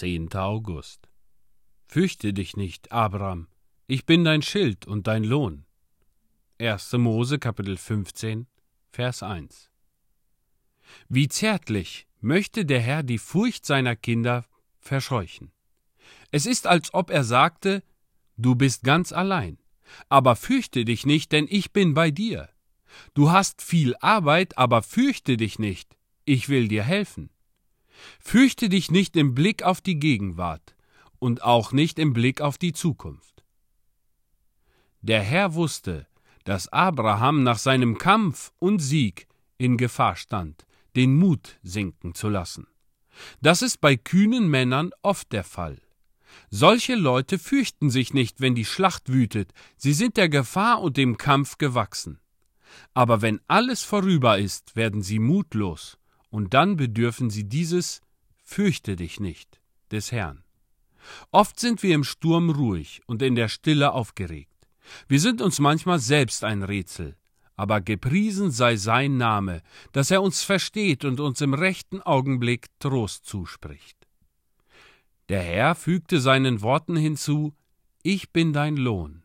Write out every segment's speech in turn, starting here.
10. August. Fürchte dich nicht, Abraham, ich bin dein Schild und dein Lohn. 1. Mose Kapitel 15, Vers 1. Wie zärtlich möchte der Herr die Furcht seiner Kinder verscheuchen. Es ist, als ob er sagte, Du bist ganz allein, aber fürchte dich nicht, denn ich bin bei dir. Du hast viel Arbeit, aber fürchte dich nicht, ich will dir helfen. Fürchte dich nicht im Blick auf die Gegenwart und auch nicht im Blick auf die Zukunft. Der Herr wusste, dass Abraham nach seinem Kampf und Sieg in Gefahr stand, den Mut sinken zu lassen. Das ist bei kühnen Männern oft der Fall. Solche Leute fürchten sich nicht, wenn die Schlacht wütet, sie sind der Gefahr und dem Kampf gewachsen. Aber wenn alles vorüber ist, werden sie mutlos, und dann bedürfen sie dieses Fürchte dich nicht des Herrn. Oft sind wir im Sturm ruhig und in der Stille aufgeregt. Wir sind uns manchmal selbst ein Rätsel, aber gepriesen sei sein Name, dass er uns versteht und uns im rechten Augenblick Trost zuspricht. Der Herr fügte seinen Worten hinzu Ich bin dein Lohn.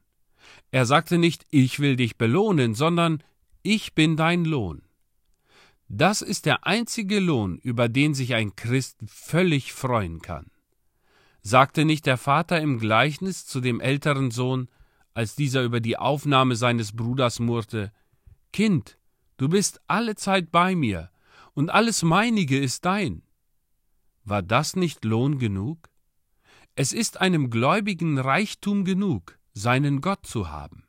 Er sagte nicht Ich will dich belohnen, sondern Ich bin dein Lohn. Das ist der einzige Lohn, über den sich ein Christ völlig freuen kann. Sagte nicht der Vater im Gleichnis zu dem älteren Sohn, als dieser über die Aufnahme seines Bruders murrte Kind, du bist alle Zeit bei mir, und alles meinige ist dein. War das nicht Lohn genug? Es ist einem Gläubigen Reichtum genug, seinen Gott zu haben,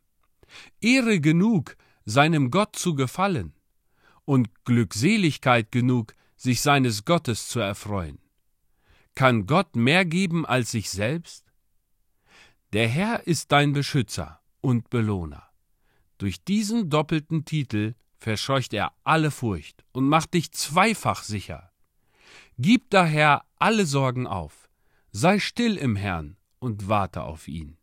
Ehre genug, seinem Gott zu gefallen, und Glückseligkeit genug, sich seines Gottes zu erfreuen. Kann Gott mehr geben als sich selbst? Der Herr ist dein Beschützer und Belohner. Durch diesen doppelten Titel verscheucht er alle Furcht und macht dich zweifach sicher. Gib daher alle Sorgen auf, sei still im Herrn und warte auf ihn.